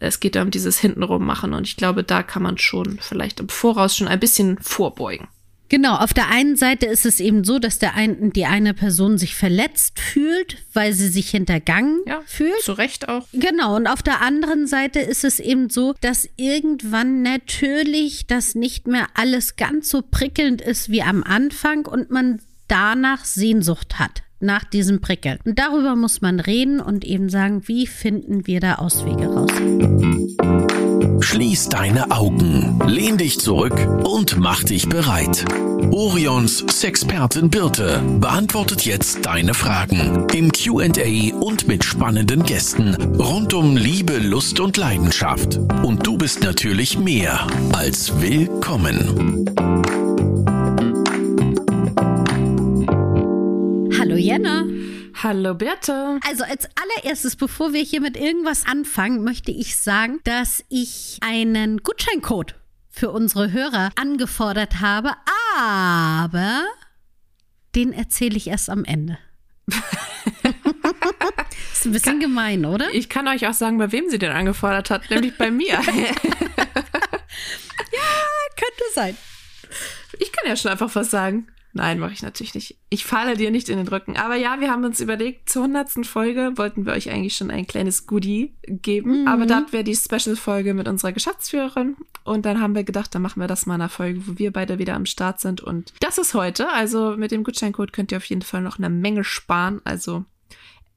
Es geht ja um dieses hintenrum machen und ich glaube, da kann man schon vielleicht im Voraus schon ein bisschen vorbeugen. Genau, auf der einen Seite ist es eben so, dass der ein, die eine Person sich verletzt fühlt, weil sie sich hintergangen Ja, fühlt. Zu Recht auch. Genau, und auf der anderen Seite ist es eben so, dass irgendwann natürlich das nicht mehr alles ganz so prickelnd ist wie am Anfang und man danach Sehnsucht hat, nach diesem Prickeln. Und darüber muss man reden und eben sagen, wie finden wir da Auswege raus. Schließ deine Augen, lehn dich zurück und mach dich bereit. Orions Sexpertin Birte beantwortet jetzt deine Fragen im QA und mit spannenden Gästen rund um Liebe, Lust und Leidenschaft. Und du bist natürlich mehr als willkommen. Jenna. Hallo Berthe. Also als allererstes, bevor wir hier mit irgendwas anfangen, möchte ich sagen, dass ich einen Gutscheincode für unsere Hörer angefordert habe, aber den erzähle ich erst am Ende. ist ein bisschen gemein, oder? Ich kann euch auch sagen, bei wem sie den angefordert hat, nämlich bei mir. Könnte sein. Ich kann ja schon einfach was sagen. Nein, mache ich natürlich nicht. Ich falle dir nicht in den Rücken. Aber ja, wir haben uns überlegt, zur hundertsten Folge wollten wir euch eigentlich schon ein kleines Goodie geben. Mhm. Aber da wäre die Special-Folge mit unserer Geschäftsführerin. Und dann haben wir gedacht, dann machen wir das mal in einer Folge, wo wir beide wieder am Start sind. Und das ist heute. Also mit dem Gutscheincode könnt ihr auf jeden Fall noch eine Menge sparen. Also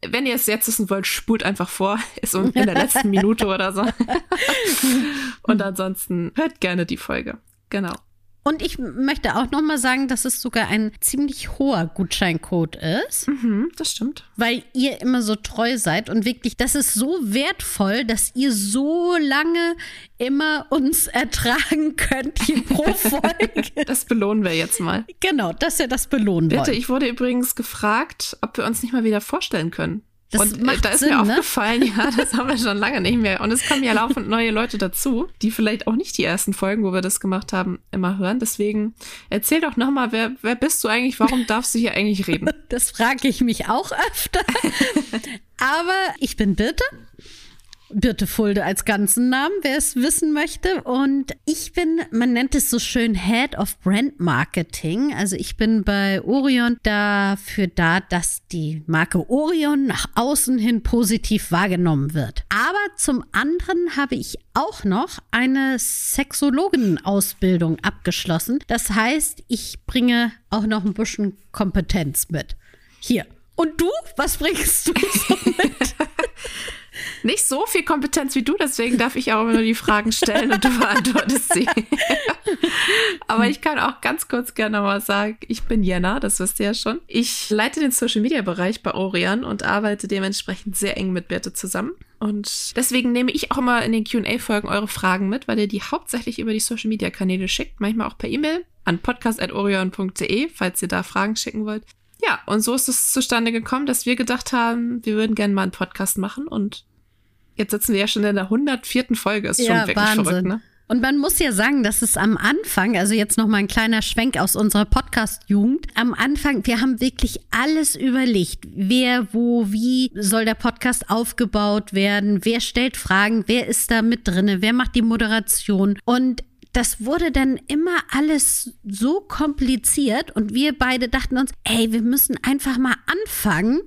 wenn ihr es jetzt wissen wollt, spult einfach vor. Ist in der letzten Minute oder so. Und ansonsten hört gerne die Folge. Genau. Und ich möchte auch noch mal sagen, dass es sogar ein ziemlich hoher Gutscheincode ist, Mhm, das stimmt. weil ihr immer so treu seid und wirklich, das ist so wertvoll, dass ihr so lange immer uns ertragen könnt hier pro Folge. Das belohnen wir jetzt mal. genau, dass ihr das belohnen Bitte, wollt. ich wurde übrigens gefragt, ob wir uns nicht mal wieder vorstellen können. Das und äh, macht da ist Sinn, mir ne? aufgefallen, ja, das haben wir schon lange nicht mehr. Und es kommen ja laufend neue Leute dazu, die vielleicht auch nicht die ersten Folgen, wo wir das gemacht haben, immer hören. Deswegen erzähl doch nochmal, wer, wer bist du eigentlich? Warum darfst du hier eigentlich reden? Das frage ich mich auch öfter. Aber ich bin Birte. Birte Fulde als ganzen Namen, wer es wissen möchte. Und ich bin, man nennt es so schön Head of Brand Marketing. Also ich bin bei Orion dafür da, dass die Marke Orion nach außen hin positiv wahrgenommen wird. Aber zum anderen habe ich auch noch eine Sexologenausbildung abgeschlossen. Das heißt, ich bringe auch noch ein bisschen Kompetenz mit. Hier. Und du? Was bringst du so mit? Nicht so viel Kompetenz wie du, deswegen darf ich auch immer nur die Fragen stellen und du beantwortest sie. Aber ich kann auch ganz kurz gerne mal sagen, ich bin Jenna, das wisst ihr ja schon. Ich leite den Social Media Bereich bei Orion und arbeite dementsprechend sehr eng mit Birte zusammen. Und deswegen nehme ich auch immer in den QA-Folgen eure Fragen mit, weil ihr die hauptsächlich über die Social Media Kanäle schickt, manchmal auch per E-Mail an podcast.orion.de, falls ihr da Fragen schicken wollt. Ja, und so ist es zustande gekommen, dass wir gedacht haben, wir würden gerne mal einen Podcast machen und jetzt sitzen wir ja schon in der 104. Folge. Ist schon wirklich verrückt, ne? Und man muss ja sagen, dass es am Anfang, also jetzt noch mal ein kleiner Schwenk aus unserer Podcast-Jugend, am Anfang, wir haben wirklich alles überlegt. Wer, wo, wie soll der Podcast aufgebaut werden? Wer stellt Fragen? Wer ist da mit drinne? Wer macht die Moderation? Und das wurde dann immer alles so kompliziert und wir beide dachten uns, ey, wir müssen einfach mal anfangen.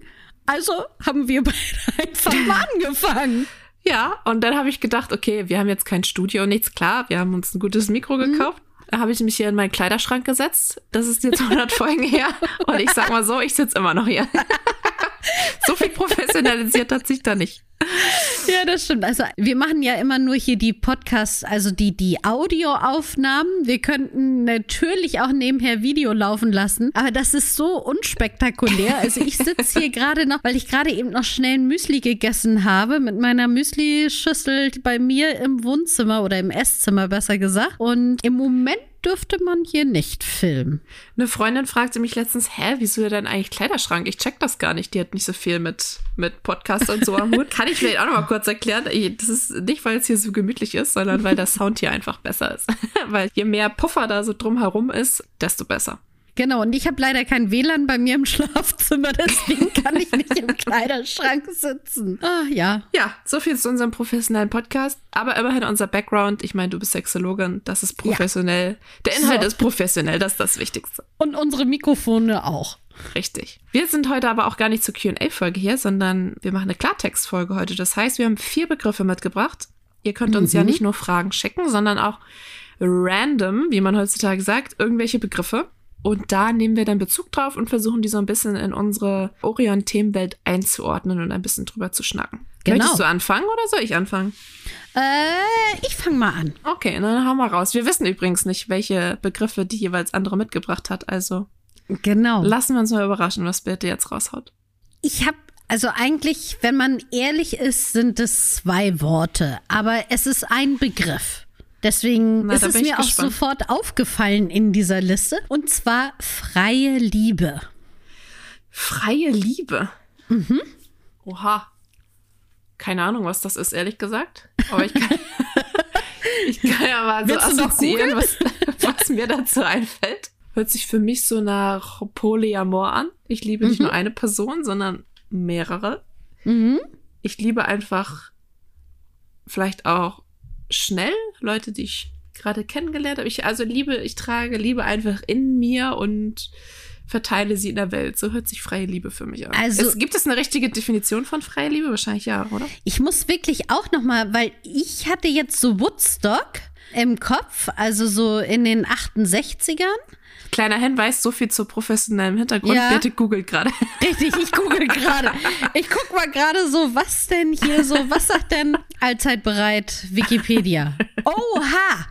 Also haben wir beide einfach mal angefangen. Ja, und dann habe ich gedacht, okay, wir haben jetzt kein Studio und nichts, klar, wir haben uns ein gutes Mikro gekauft. Da habe ich mich hier in meinen Kleiderschrank gesetzt. Das ist jetzt 100 Folgen her. Und ich sag mal so, ich sitze immer noch hier. So viel professionalisiert hat sich da nicht. Ja, das stimmt. Also wir machen ja immer nur hier die Podcasts, also die, die Audioaufnahmen. Wir könnten natürlich auch nebenher Video laufen lassen, aber das ist so unspektakulär. Also ich sitze hier gerade noch, weil ich gerade eben noch schnell ein Müsli gegessen habe mit meiner Müsli-Schüssel bei mir im Wohnzimmer oder im Esszimmer besser gesagt. Und im Moment dürfte man hier nicht filmen. Eine Freundin fragte mich letztens, hä, wieso denn eigentlich Kleiderschrank? Ich check das gar nicht. Die hat nicht so viel mit, mit Podcast und so am Hut. Kann ich vielleicht auch noch mal kurz erklären. Das ist nicht, weil es hier so gemütlich ist, sondern weil der Sound hier einfach besser ist. weil je mehr Puffer da so drumherum ist, desto besser. Genau, und ich habe leider kein WLAN bei mir im Schlafzimmer, deswegen kann ich nicht im Kleiderschrank sitzen. Ah, ja. Ja, so viel zu unserem professionellen Podcast. Aber immerhin unser Background. Ich meine, du bist Sexologin, das ist professionell. Ja. Der Inhalt so. ist professionell, das ist das Wichtigste. Und unsere Mikrofone auch. Richtig. Wir sind heute aber auch gar nicht zur QA-Folge hier, sondern wir machen eine Klartext-Folge heute. Das heißt, wir haben vier Begriffe mitgebracht. Ihr könnt uns mhm. ja nicht nur Fragen schicken, sondern auch random, wie man heutzutage sagt, irgendwelche Begriffe. Und da nehmen wir dann Bezug drauf und versuchen die so ein bisschen in unsere Orion-Themenwelt einzuordnen und ein bisschen drüber zu schnacken. Genau. Möchtest du anfangen oder soll ich anfangen? Äh, ich fange mal an. Okay, dann hauen wir raus. Wir wissen übrigens nicht, welche Begriffe die jeweils andere mitgebracht hat. Also genau. lassen wir uns mal überraschen, was Birte jetzt raushaut. Ich habe also eigentlich, wenn man ehrlich ist, sind es zwei Worte, aber es ist ein Begriff. Deswegen Na, ist es mir auch sofort aufgefallen in dieser Liste. Und zwar freie Liebe. Freie Liebe? Mhm. Oha. Keine Ahnung, was das ist, ehrlich gesagt. Aber ich kann, ich kann ja mal so Willst assoziieren, was, was mir dazu einfällt. Hört sich für mich so nach Polyamor an. Ich liebe mhm. nicht nur eine Person, sondern mehrere. Mhm. Ich liebe einfach vielleicht auch schnell, Leute, die ich gerade kennengelernt habe. Ich also liebe, ich trage Liebe einfach in mir und verteile sie in der Welt. So hört sich freie Liebe für mich an. Also es, gibt es eine richtige Definition von freie Liebe? Wahrscheinlich ja, oder? Ich muss wirklich auch noch mal, weil ich hatte jetzt so Woodstock im Kopf, also so in den 68ern. Kleiner Hinweis, so viel zu professionellem Hintergrund. Ja. Bitte googelt gerade. Richtig, ich google gerade. Ich guck mal gerade so, was denn hier so, was sagt denn allzeit bereit Wikipedia? Oha!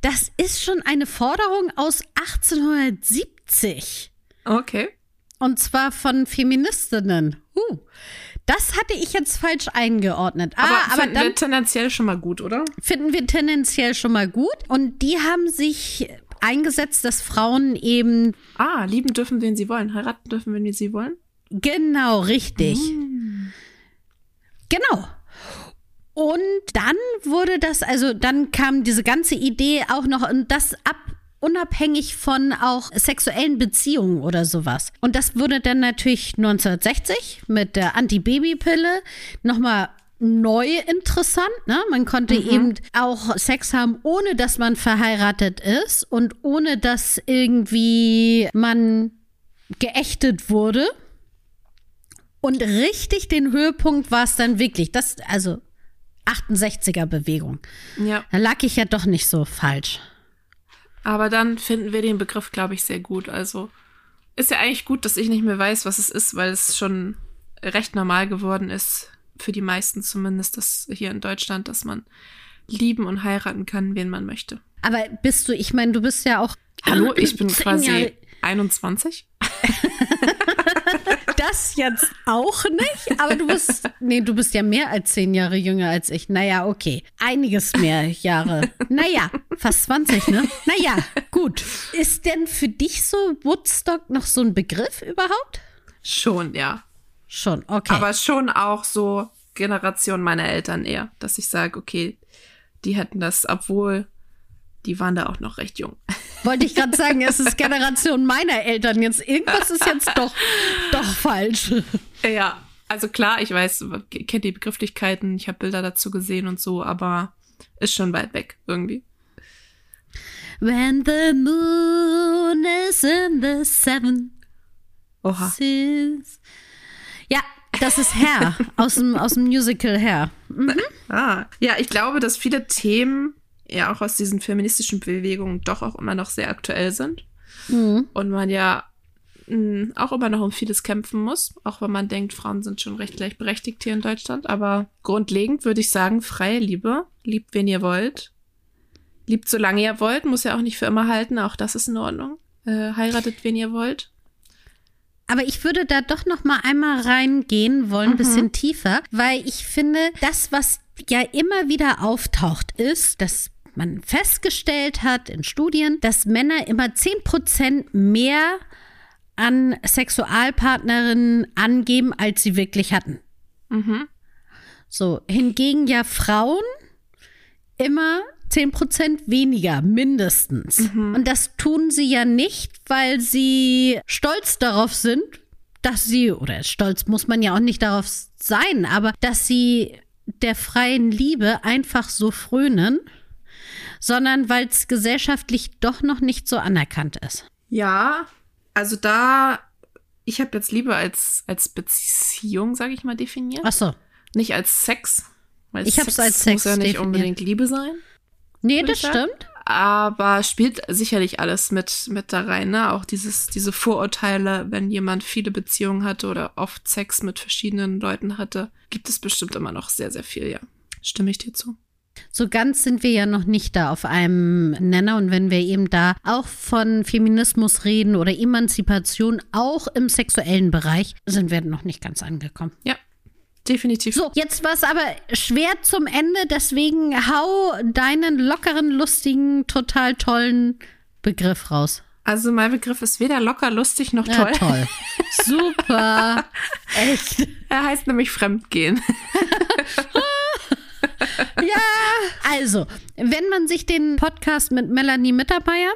Das ist schon eine Forderung aus 1870. Okay. Und zwar von Feministinnen. Uh. Das hatte ich jetzt falsch eingeordnet. Ah, aber, aber finden wir tendenziell schon mal gut, oder? Finden wir tendenziell schon mal gut. Und die haben sich eingesetzt, dass Frauen eben. Ah, lieben dürfen, wen sie wollen, heiraten dürfen, wenn sie wollen. Genau, richtig. Mm. Genau. Und dann wurde das, also dann kam diese ganze Idee auch noch, und das ab unabhängig von auch sexuellen Beziehungen oder sowas. Und das wurde dann natürlich 1960 mit der Antibabypille nochmal neu interessant. Ne? Man konnte mhm. eben auch Sex haben, ohne dass man verheiratet ist und ohne dass irgendwie man geächtet wurde. Und richtig den Höhepunkt war es dann wirklich. Das, also 68er Bewegung. Ja. Da lag ich ja doch nicht so falsch. Aber dann finden wir den Begriff, glaube ich, sehr gut. Also ist ja eigentlich gut, dass ich nicht mehr weiß, was es ist, weil es schon recht normal geworden ist, für die meisten zumindest, das hier in Deutschland, dass man lieben und heiraten kann, wen man möchte. Aber bist du, ich meine, du bist ja auch. Hallo, ich bin quasi Jahre 21. das jetzt auch nicht, aber du bist, nee, du bist ja mehr als zehn Jahre jünger als ich. Naja, okay. Einiges mehr Jahre. Naja, fast 20, ne? Naja, gut. Ist denn für dich so Woodstock noch so ein Begriff überhaupt? Schon, ja. Schon, okay. Aber schon auch so Generation meiner Eltern eher, dass ich sage, okay, die hätten das, obwohl die waren da auch noch recht jung. Wollte ich gerade sagen, es ist Generation meiner Eltern jetzt. Irgendwas ist jetzt doch, doch falsch. Ja, also klar, ich weiß, kennt die Begrifflichkeiten, ich habe Bilder dazu gesehen und so, aber ist schon weit weg irgendwie. When the moon is in the seven. Oha. Ja, das ist Herr aus dem, aus dem Musical Herr. Mhm. Ah, ja, ich glaube, dass viele Themen ja auch aus diesen feministischen Bewegungen doch auch immer noch sehr aktuell sind. Mhm. Und man ja mh, hm, auch immer noch um vieles kämpfen muss, auch wenn man denkt, Frauen sind schon recht gleichberechtigt hier in Deutschland. Aber grundlegend würde ich sagen, freie Liebe. Liebt, wen ihr wollt. Liebt, solange ihr wollt. Muss ja auch nicht für immer halten. Auch das ist in Ordnung. Äh, heiratet, wen ihr wollt. Aber ich würde da doch noch mal einmal reingehen wollen, ein mhm. bisschen tiefer, weil ich finde, das, was ja immer wieder auftaucht, ist, dass man festgestellt hat in Studien, dass Männer immer 10% mehr an Sexualpartnerinnen angeben, als sie wirklich hatten. Mhm. So, hingegen ja Frauen immer 10% weniger, mindestens. Und das tun sie ja nicht, weil sie stolz darauf sind, dass sie, oder stolz muss man ja auch nicht darauf sein, aber dass sie der freien Liebe einfach so frönen, sondern weil es gesellschaftlich doch noch nicht so anerkannt ist. Ja, also da, ich habe jetzt Liebe als, als Beziehung, sage ich mal, definiert. Ach so. Nicht als Sex. Weil Ich hab's als Sex muss ja nicht definiert. unbedingt Liebe sein. Nee, das stimmt. Aber spielt sicherlich alles mit, mit da rein, ne? Auch dieses, diese Vorurteile, wenn jemand viele Beziehungen hatte oder oft Sex mit verschiedenen Leuten hatte, gibt es bestimmt immer noch sehr, sehr viel, ja. Stimme ich dir zu. So ganz sind wir ja noch nicht da auf einem Nenner. Und wenn wir eben da auch von Feminismus reden oder Emanzipation, auch im sexuellen Bereich, sind wir noch nicht ganz angekommen. Ja, definitiv. So, jetzt war es aber schwer zum Ende, deswegen hau deinen lockeren, lustigen, total tollen Begriff raus. Also mein Begriff ist weder locker, lustig noch Ja, toll. toll. Super. Echt. Er heißt nämlich Fremdgehen. Ja. Also, wenn man sich den Podcast mit Melanie Mittermeier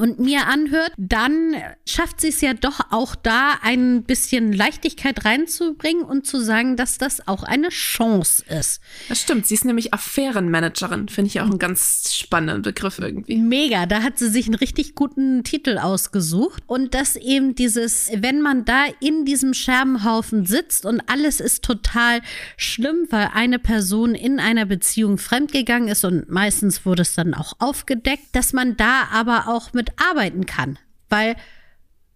und mir anhört, dann schafft sie es ja doch auch da ein bisschen Leichtigkeit reinzubringen und zu sagen, dass das auch eine Chance ist. Das stimmt, sie ist nämlich Affärenmanagerin. Finde ich auch einen ganz spannenden Begriff irgendwie. Mega, da hat sie sich einen richtig guten Titel ausgesucht. Und dass eben dieses, wenn man da in diesem Scherbenhaufen sitzt und alles ist total schlimm, weil eine Person in einer Beziehung fremdgegangen ist und meistens wurde es dann auch aufgedeckt, dass man da aber auch mit arbeiten kann. Weil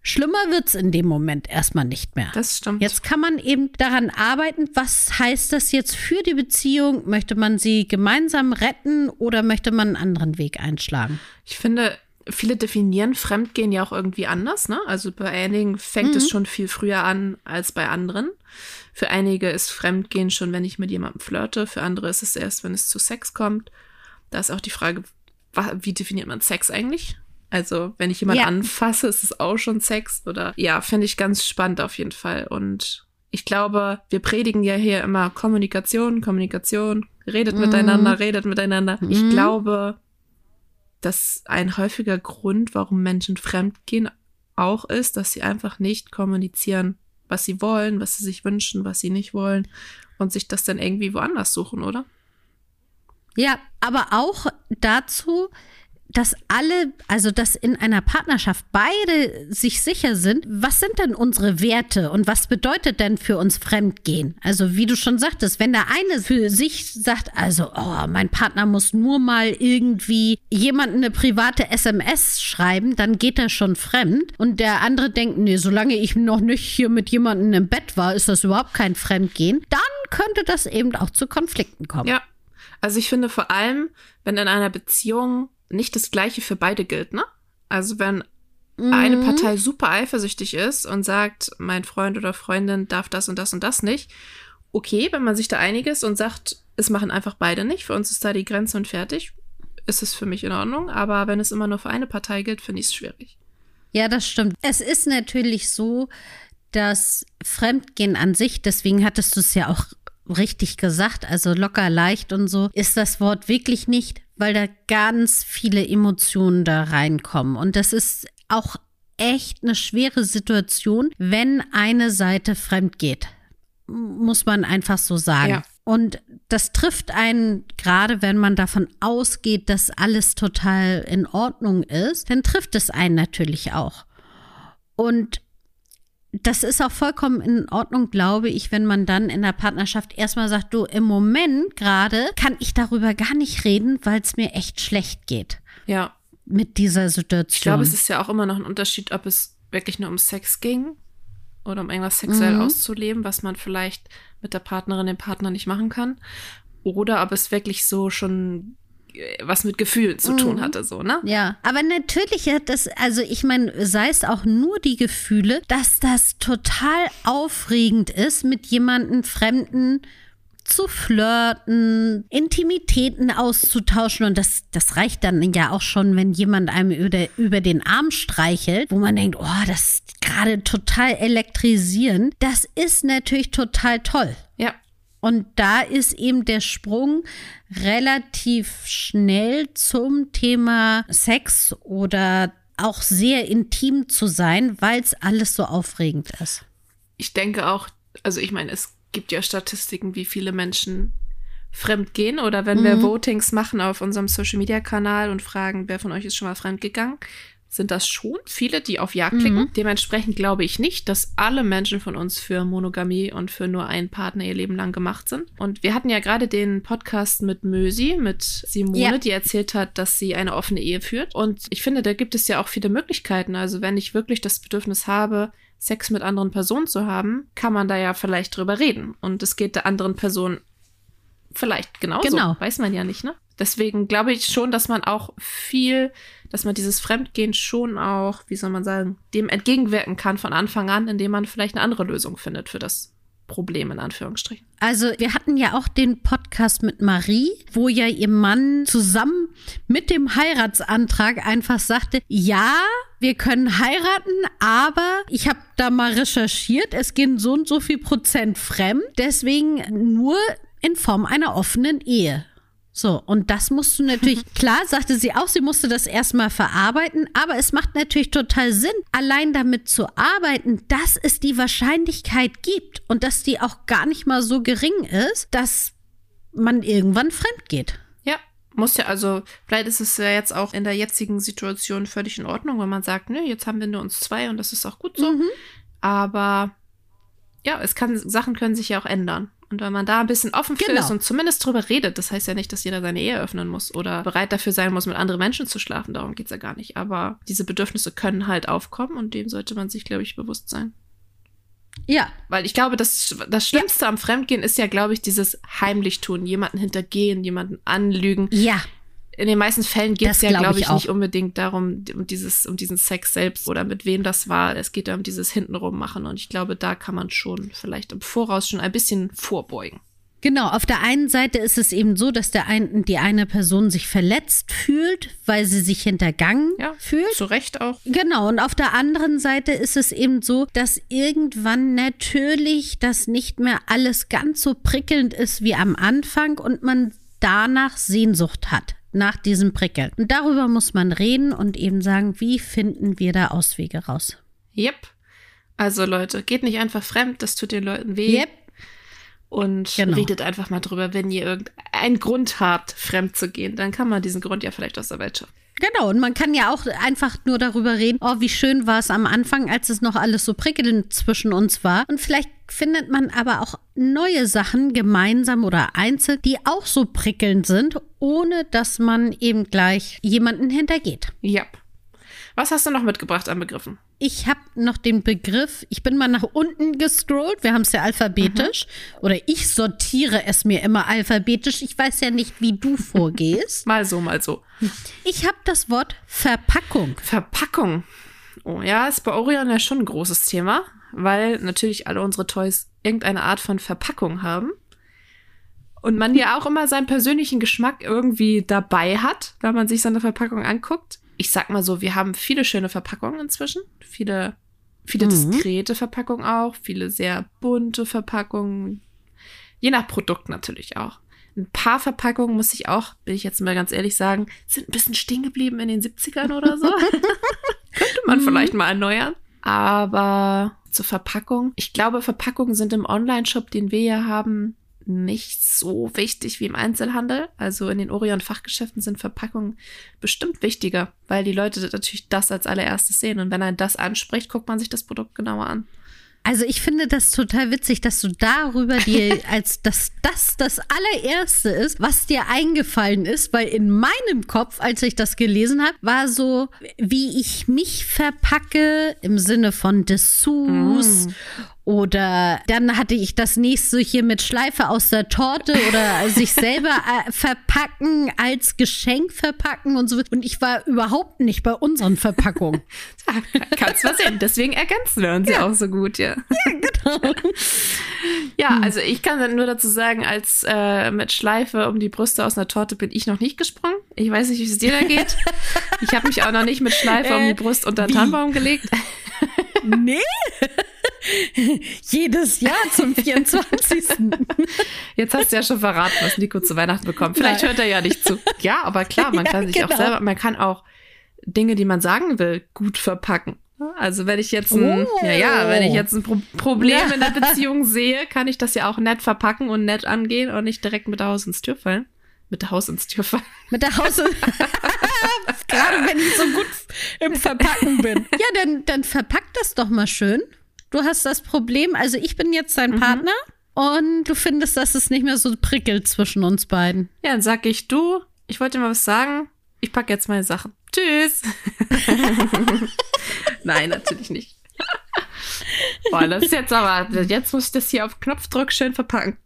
schlimmer wird's in dem Moment erstmal nicht mehr. Das stimmt. Jetzt kann man eben daran arbeiten, was heißt das jetzt für die Beziehung? Möchte man sie gemeinsam retten oder möchte man einen anderen Weg einschlagen? Ich finde, viele definieren Fremdgehen ja auch irgendwie anders, ne? Also bei einigen fängt es schon viel früher an als bei anderen. Für einige ist Fremdgehen schon, wenn ich mit jemandem flirte. Für andere ist es erst, wenn es zu Sex kommt. Da ist auch die Frage, wie definiert man Sex eigentlich? Also, wenn ich jemanden Ja. anfasse, ist es auch schon Sex oder ja, finde ich ganz spannend auf jeden Fall. Und ich glaube, wir predigen ja hier immer Kommunikation, Kommunikation, redet miteinander, redet miteinander. Ich Mhm. glaube, dass ein häufiger Grund, warum Menschen fremdgehen, auch ist, dass sie einfach nicht kommunizieren, was sie wollen, was sie sich wünschen, was sie nicht wollen und sich das dann irgendwie woanders suchen, oder? Ja, aber auch dazu, dass alle, also dass in einer Partnerschaft beide sich sicher sind, was sind denn unsere Werte und was bedeutet denn für uns Fremdgehen? Also wie du schon sagtest, wenn der eine für sich sagt, also oh, mein Partner muss nur mal irgendwie jemanden eine private SMS schreiben, dann geht er schon fremd und der andere denkt, nee, solange ich noch nicht hier mit jemandem im Bett war, ist das überhaupt kein Fremdgehen, dann könnte das eben auch zu Konflikten kommen. Ja. Also ich finde vor allem, wenn in einer Beziehung nicht das Gleiche für beide gilt, ne? Also wenn eine Partei super eifersüchtig ist und sagt, mein Freund oder Freundin darf das und das und das nicht, okay, wenn man sich da einig ist und sagt, es machen einfach beide nicht, für uns ist da die Grenze und fertig, ist es für mich in Ordnung. Aber wenn es immer nur für eine Partei gilt, finde ich es schwierig. Ja, das stimmt. Es ist natürlich so, dass Fremdgehen an sich, deswegen hattest du es ja auch richtig gesagt, also locker leicht und so, ist das Wort wirklich nicht, weil da ganz viele Emotionen da reinkommen. Und das ist auch echt eine schwere Situation, wenn eine Seite fremd geht. Muss man einfach so sagen. Ja. Und das trifft einen, gerade wenn man davon ausgeht, dass alles total in Ordnung ist, dann trifft es einen natürlich auch. Und das ist auch vollkommen in Ordnung, glaube ich, wenn man dann in der Partnerschaft erstmal sagt, du, im Moment gerade kann ich darüber gar nicht reden, weil es mir echt schlecht geht Ja. mit dieser Situation. Ich glaube, es ist ja auch immer noch ein Unterschied, ob es wirklich nur um Sex ging oder um irgendwas sexuell Mhm. auszuleben, was man vielleicht mit der Partnerin, dem Partner nicht machen kann. Oder ob es wirklich so schon was mit Gefühlen zu tun Mhm. hatte, so, ne? Ja, aber natürlich hat das, also ich meine, sei es auch nur die Gefühle, dass das total aufregend ist, mit jemandem Fremden zu flirten, Intimitäten auszutauschen und das, das reicht dann ja auch schon, wenn jemand einem über, über den Arm streichelt, wo man denkt, oh, das ist gerade total elektrisierend. Das ist natürlich total toll. Und da ist eben der Sprung relativ schnell zum Thema Sex oder auch sehr intim zu sein, weil es alles so aufregend ist. Ich denke auch, also ich meine, es gibt ja Statistiken, wie viele Menschen fremd gehen oder wenn wir Votings machen auf unserem Social Media Kanal und fragen, wer von euch ist schon mal fremd gegangen, sind das schon viele, die auf Ja klicken. Dementsprechend glaube ich nicht, dass alle Menschen von uns für Monogamie und für nur einen Partner ihr Leben lang gemacht sind. Und wir hatten ja gerade den Podcast mit Mösi, mit Simone, Ja. die erzählt hat, dass sie eine offene Ehe führt. Und ich finde, da gibt es ja auch viele Möglichkeiten. Also wenn ich wirklich das Bedürfnis habe, Sex mit anderen Personen zu haben, kann man da ja vielleicht drüber reden. Und es geht der anderen Person vielleicht genauso. Genau. Weiß man ja nicht, ne? Deswegen glaube ich schon, dass man auch viel, dass man dieses Fremdgehen schon auch, wie soll man sagen, dem entgegenwirken kann von Anfang an, indem man vielleicht eine andere Lösung findet für das Problem in Anführungsstrichen. Also wir hatten ja auch den Podcast mit Marie, wo ja ihr Mann zusammen mit dem Heiratsantrag einfach sagte, ja, wir können heiraten, aber ich habe da mal recherchiert, es gehen so und so viel Prozent fremd, deswegen nur in Form einer offenen Ehe. So, und das musst du natürlich, klar, sagte sie auch, sie musste das erstmal verarbeiten, aber es macht natürlich total Sinn, allein damit zu arbeiten, dass es die Wahrscheinlichkeit gibt und dass die auch gar nicht mal so gering ist, dass man irgendwann fremd geht. Ja, muss ja, also vielleicht ist es ja jetzt auch in der jetzigen Situation völlig in Ordnung, wenn man sagt, nö, jetzt haben wir nur uns zwei und das ist auch gut so. Aber ja, es kann, Sachen können sich ja auch ändern. Und wenn man da ein bisschen offen für Genau. ist und zumindest drüber redet, das heißt ja nicht, dass jeder seine Ehe öffnen muss oder bereit dafür sein muss, mit anderen Menschen zu schlafen. Darum geht's ja gar nicht. Aber diese Bedürfnisse können halt aufkommen und dem sollte man sich, glaube ich, bewusst sein. Ja, Weil ich glaube, das, das Schlimmste am Fremdgehen ist ja, glaube ich, dieses heimlich tun, jemanden hintergehen, jemanden anlügen. ja, In den meisten Fällen geht es ja, glaub glaube ich ich, auch. nicht unbedingt darum, um dieses, um diesen Sex selbst oder mit wem das war. Es geht ja um dieses Hintenrum machen. Und ich glaube, da kann man schon vielleicht im Voraus schon ein bisschen vorbeugen. Genau, auf der einen Seite ist es eben so, dass der ein, die eine Person sich verletzt fühlt, weil sie sich hintergangen Ja, fühlt. Zu Recht auch. Genau, und auf der anderen Seite ist es eben so, dass irgendwann natürlich das nicht mehr alles ganz so prickelnd ist wie am Anfang und man danach Sehnsucht hat, nach diesem Prickeln. Und darüber muss man reden und eben sagen, wie finden wir da Auswege raus. Yep. Also Leute, geht nicht einfach fremd, das tut den Leuten weh. Yep. Und Genau. redet einfach mal drüber, wenn ihr irgendeinen Grund habt, fremd zu gehen, dann kann man diesen Grund ja vielleicht aus der Welt schaffen. Genau, und man kann ja auch einfach nur darüber reden, oh, wie schön war es am Anfang, als es noch alles so prickelnd zwischen uns war. Und vielleicht findet man aber auch neue Sachen gemeinsam oder einzeln, die auch so prickelnd sind, ohne dass man eben gleich jemanden hintergeht. Yep. Was hast du noch mitgebracht an Begriffen? Ich habe noch den Begriff, ich bin mal nach unten gescrollt, wir haben es ja alphabetisch, oder ich sortiere es mir immer alphabetisch. Ich weiß ja nicht, wie du vorgehst. Mal so, mal so. Ich habe das Wort Verpackung. Verpackung. Oh ja, ist bei Orion ja schon ein großes Thema, weil natürlich alle unsere Toys irgendeine Art von Verpackung haben. Und man ja auch immer seinen persönlichen Geschmack irgendwie dabei hat, wenn man sich so eine Verpackung anguckt. Ich sag mal so, wir haben viele schöne Verpackungen inzwischen. Viele, viele diskrete Verpackungen auch, viele sehr bunte Verpackungen. Je nach Produkt natürlich auch. Ein paar Verpackungen muss ich auch, will ich jetzt mal ganz ehrlich sagen, sind ein bisschen stehen geblieben in den 70ern oder so. Könnte man vielleicht mal erneuern. Aber zur Verpackung. Ich glaube, Verpackungen sind im Online-Shop, den wir hier haben, nicht so wichtig wie im Einzelhandel. Also in den Orion-Fachgeschäften sind Verpackungen bestimmt wichtiger, weil die Leute natürlich das als allererstes sehen. Und wenn er das anspricht, guckt man sich das Produkt genauer an. Also ich finde das total witzig, dass du darüber dir, als dass das das allererste ist, was dir eingefallen ist, weil in meinem Kopf, als ich das gelesen habe, war so, wie ich mich verpacke im Sinne von Dessous. Oder dann hatte ich das nächste hier mit Schleife aus der Torte oder sich selber äh, verpacken, als Geschenk verpacken und so. Und ich war überhaupt nicht bei unseren Verpackungen. Kannst was sehen. Deswegen ergänzen wir uns ja, auch so gut, ja. Ja, genau. ja, also ich kann dann nur dazu sagen, als äh, mit Schleife um die Brüste aus einer Torte bin ich noch nicht gesprungen. Ich weiß nicht, wie es dir da geht. Ich habe mich auch noch nicht mit Schleife um die Brust unter den? Tannenbaum gelegt. nee. Jedes Jahr zum 24. Jetzt hast du ja schon verraten, was Nico zu Weihnachten bekommt. Vielleicht Nein. hört er ja nicht zu. Ja, aber klar, man Ja, kann sich genau. auch selber, man kann auch Dinge, die man sagen will, gut verpacken. Also wenn ich jetzt ein, Oh. ja, ja, wenn ich jetzt ein Pro Problem Ja. in der Beziehung sehe, kann ich das ja auch nett verpacken und nett angehen und nicht direkt mit der Haus ins Tür fallen. Mit der Haus ins Tür fallen. Mit der Haus. Gerade wenn ich so gut im Verpacken bin. Ja, dann, dann verpack das doch mal schön. Du hast das Problem, also ich bin jetzt dein Partner und du findest, dass es nicht mehr so prickelt zwischen uns beiden. Ja, dann sag ich, du, ich wollte dir mal was sagen. Ich packe jetzt meine Sachen. Tschüss. Nein, natürlich nicht. Boah, das ist jetzt aber, jetzt muss ich das hier auf Knopfdruck schön verpacken.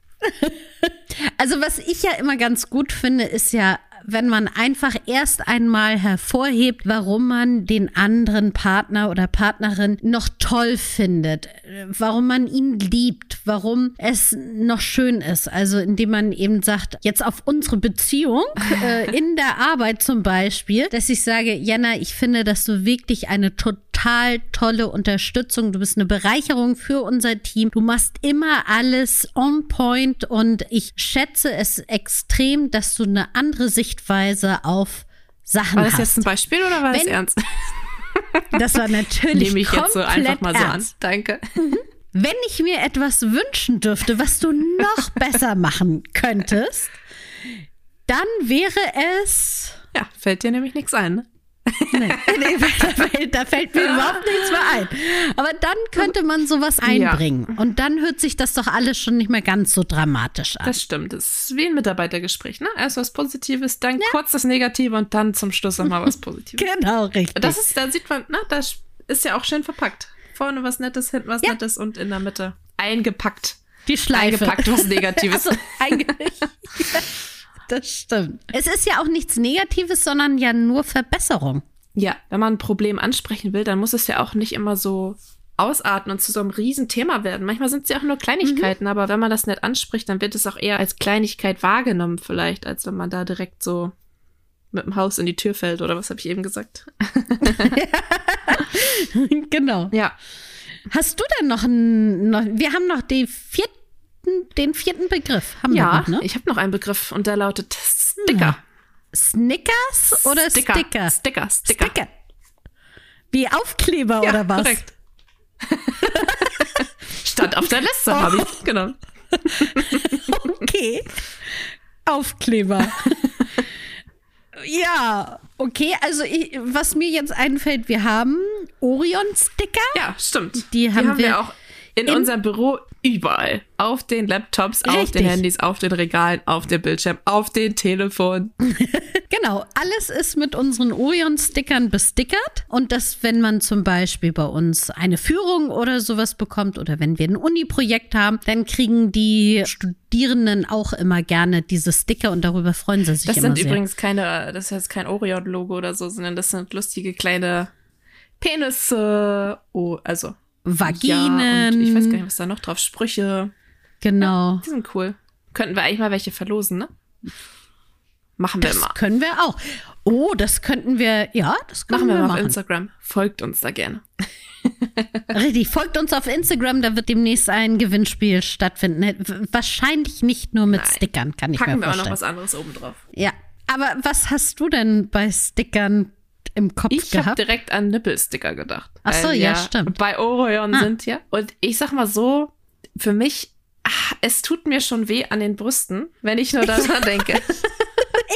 Also was ich ja immer ganz gut finde, ist ja, wenn man einfach erst einmal hervorhebt, warum man den anderen Partner oder Partnerin noch toll findet, äh, warum man ihn liebt, warum es noch schön ist. Also indem man eben sagt, jetzt auf unsere Beziehung äh, in der Arbeit zum Beispiel, dass ich sage, Jana, ich finde, dass du wirklich eine total tolle Unterstützung, du bist eine Bereicherung für unser Team, du machst immer alles on point und ich schätze es extrem, dass du eine andere Sichtweise auf Sachen War das hast. jetzt ein Beispiel oder war das Wenn- ernst? das war natürlich Nehme ich jetzt so komplett einfach mal so ernst. an. Danke. Wenn ich mir etwas wünschen dürfte, was du noch besser machen könntest, dann wäre es. Ja, fällt dir nämlich nichts ein. Ne? Nee, nee, da, fällt, da fällt mir überhaupt nichts mehr ein. Aber dann könnte man sowas einbringen. Und dann hört sich das doch alles schon nicht mehr ganz so dramatisch an. Das stimmt. Das ist wie ein Mitarbeitergespräch. Ne? Erst was Positives, dann kurz das Negative und dann zum Schluss nochmal was Positives. genau, richtig. Das ist, da sieht man, na, das ist ja auch schön verpackt. Vorne was Nettes, hinten was Ja. Nettes und in der Mitte eingepackt. die Schleife. Eingepackt was Negatives. Also, eigentlich. Das stimmt. Es ist ja auch nichts Negatives, sondern ja nur Verbesserung. Ja, wenn man ein Problem ansprechen will, dann muss es ja auch nicht immer so ausarten und zu so einem Riesenthema werden. Manchmal sind es ja auch nur Kleinigkeiten, aber wenn man das nicht anspricht, dann wird es auch eher als Kleinigkeit wahrgenommen vielleicht, als wenn man da direkt so mit dem Haus in die Tür fällt oder was habe ich eben gesagt? genau. Ja, Hast du denn noch einen, noch, wir haben noch den vierten, den vierten Begriff. Haben wir ja, noch, ne? ich habe noch einen Begriff und der lautet Sticker. Snickers oder Sticker? Sticker, Sticker, Sticker. Sticker. Wie Aufkleber Ja, oder was? korrekt. Stand auf der Liste, habe ich genommen. Okay. Aufkleber. ja, okay. Also ich, was mir jetzt einfällt, wir haben Orion-Sticker. Ja, stimmt. Die haben wir auch in, in- unserem Büro überall. Auf den Laptops, auf Richtig. den Handys, auf den Regalen, auf dem Bildschirm, auf den Telefon. Genau, alles ist mit unseren Orion-Stickern bestickert. Und das, wenn man zum Beispiel bei uns eine Führung oder sowas bekommt oder wenn wir ein Uni-Projekt haben, dann kriegen die Studierenden auch immer gerne diese Sticker und darüber freuen sie sich Das immer sind sehr. übrigens keine, das ist jetzt kein Orion-Logo oder so, sondern das sind lustige kleine Penisse, oh, also Vaginen. Ja, und ich weiß gar nicht, was da noch drauf. Sprüche. Genau. Die sind cool. Könnten wir eigentlich mal welche verlosen, ne? Machen wir Das mal. können wir auch. Oh, das könnten wir, ja, das können Machen wir wir mal auf machen. Instagram. Folgt uns da gerne. Richtig, folgt uns auf Instagram, da wird demnächst ein Gewinnspiel stattfinden. W- Wahrscheinlich nicht nur mit Nein. Stickern, kann ich Packen mir wir auch noch vorstellen. was anderes oben drauf. Ja, aber was hast du denn bei Stickern im Kopf Ich habe gehabt? direkt an Nippelsticker gedacht. Ach so, Weil ja, stimmt. Bei Orion Ah. sind ja. Und ich sag mal so, für mich, ah, es tut mir schon weh an den Brüsten, wenn ich nur daran denke.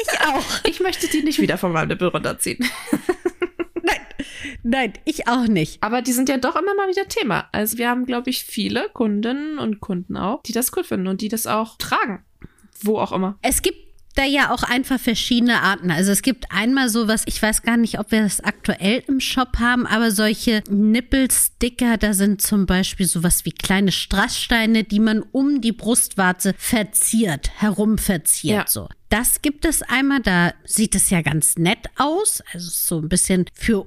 ich auch. Ich möchte die nicht wieder von meinem Nippel runterziehen. Nein, ich auch nicht. Aber die sind ja doch immer mal wieder Thema. Also wir haben, glaube ich, viele Kundinnen und Kunden auch, die das cool finden und die das auch tragen. Wo auch immer. Es gibt da ja auch einfach verschiedene Arten. Also es gibt einmal sowas, ich weiß gar nicht, ob wir das aktuell im Shop haben, aber solche Nippelsticker, da sind zum Beispiel sowas wie kleine Strasssteine, die man um die Brustwarze verziert, herum verziert. Ja. So. Das gibt es einmal, da sieht es ja ganz nett aus. Also so ein bisschen für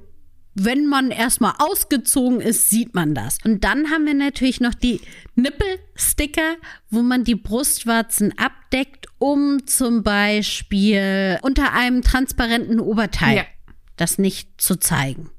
wenn man erstmal ausgezogen ist, sieht man das. Und dann haben wir natürlich noch die Nippelsticker, wo man die Brustwarzen abdeckt, um zum Beispiel unter einem transparenten Oberteil Ja. das nicht zu zeigen.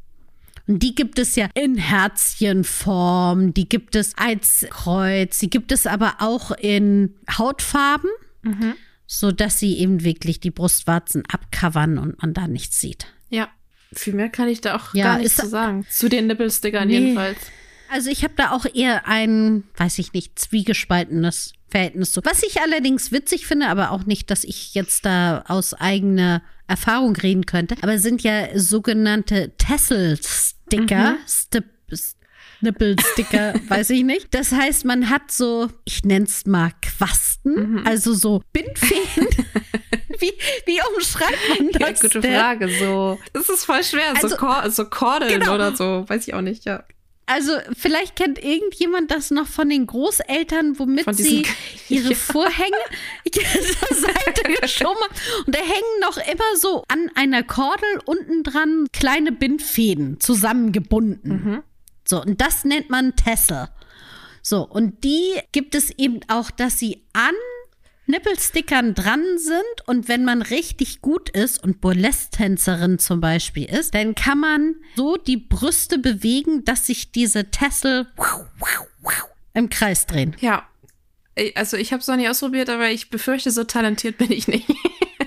Und die gibt es ja in Herzchenform, die gibt es als Kreuz, die gibt es aber auch in Hautfarben, mhm. so dass sie eben wirklich die Brustwarzen abcovern und man da nichts sieht. Ja, viel mehr kann ich da auch ja, gar nicht zu sagen. Zu den Nippelstickern nee. jedenfalls. Also ich habe da auch eher ein, weiß ich nicht, zwiegespaltenes Verhältnis zu. Was ich allerdings witzig finde, aber auch nicht, dass ich jetzt da aus eigener Erfahrung reden könnte, aber sind ja sogenannte Tessel-Sticker, mhm. Nippelsticker, weiß ich nicht. Das heißt, man hat so, ich nenn's mal Quasten, mhm. also so Bindfäden. wie, wie umschreibt man das? Ja, gute? Frage. So, das ist voll schwer. Also, so, Kor so Kordeln genau. oder so, weiß ich auch nicht, ja. Also vielleicht kennt irgendjemand das noch von den Großeltern, womit sie ihre Vorhänge zur Seite geschoben haben. Und da hängen noch immer so an einer Kordel unten dran kleine Bindfäden zusammengebunden. Mhm. So, und das nennt man Tessel. So, und die gibt es eben auch, dass sie an Nippelstickern dran sind und wenn man richtig gut ist und Burlesque-Tänzerin zum Beispiel ist, dann kann man so die Brüste bewegen, dass sich diese Tessel im Kreis drehen. Ja. Also ich habe es noch nie ausprobiert, aber ich befürchte, so talentiert bin ich nicht.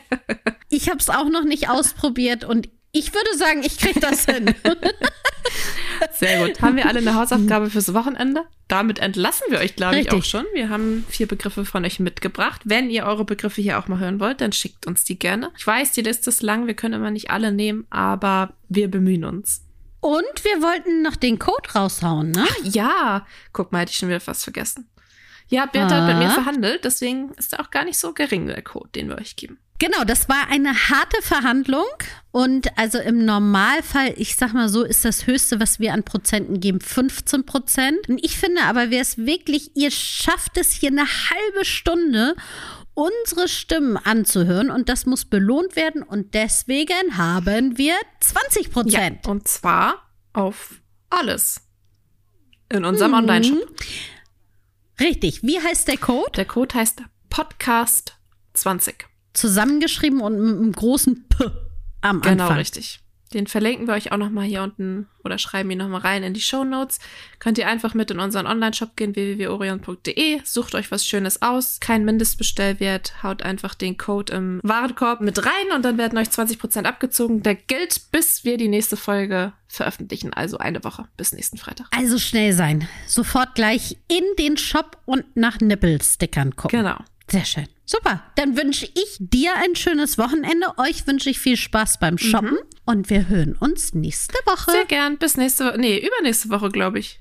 ich habe es auch noch nicht ausprobiert und ich würde sagen, ich kriege das hin. Sehr gut. Haben wir alle eine Hausaufgabe fürs Wochenende? Damit entlassen wir euch, glaube ich, auch schon. Wir haben vier Begriffe von euch mitgebracht. Wenn ihr eure Begriffe hier auch mal hören wollt, dann schickt uns die gerne. Ich weiß, die Liste ist lang, wir können immer nicht alle nehmen, aber wir bemühen uns. Und wir wollten noch den Code raushauen, ne? Ach, ja. Guck mal, hätte ich schon wieder fast vergessen. Ja, Bertha ah. hat mit mir ah. verhandelt, deswegen ist er auch gar nicht so gering, der Code, den wir euch geben. Genau, das war eine harte Verhandlung und also im Normalfall, ich sag mal so, ist das höchste, was wir an Prozenten geben, 15 Prozent. Und ich finde aber, wer es wirklich, ihr schafft es hier eine halbe Stunde, unsere Stimmen anzuhören und das muss belohnt werden und deswegen haben wir 20 Prozent. Ja, und zwar auf alles in unserem mhm. Online-Shop. Richtig. Wie heißt der Code? Der Code heißt Podcast 20 zusammengeschrieben und mit einem großen P am genau, Anfang. Genau, richtig. Den verlinken wir euch auch nochmal hier unten oder schreiben ihn nochmal rein in die Show Notes. Könnt ihr einfach mit in unseren Online-Shop gehen, www.orion.de, sucht euch was Schönes aus, kein Mindestbestellwert, haut einfach den Code im Warenkorb mit rein und dann werden euch 20% abgezogen. Der gilt, bis wir die nächste Folge veröffentlichen, also eine Woche bis nächsten Freitag. Also schnell sein. Sofort gleich in den Shop und nach Nippelstickern gucken. Genau. Sehr schön. Super. Dann wünsche ich dir ein schönes Wochenende. Euch wünsche ich viel Spaß beim Shoppen. Mhm. Und wir hören uns nächste Woche. Sehr gern. Bis nächste Woche. Nee, übernächste Woche, glaube ich.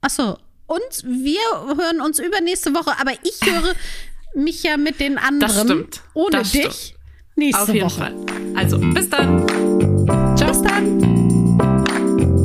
Achso. Und wir hören uns übernächste Woche. Aber ich höre mich ja mit den anderen. Das stimmt. Ohne das dich. Stimmt. Nächste Auf jeden Woche. Fall. Also, bis dann. Ciao. Bis dann.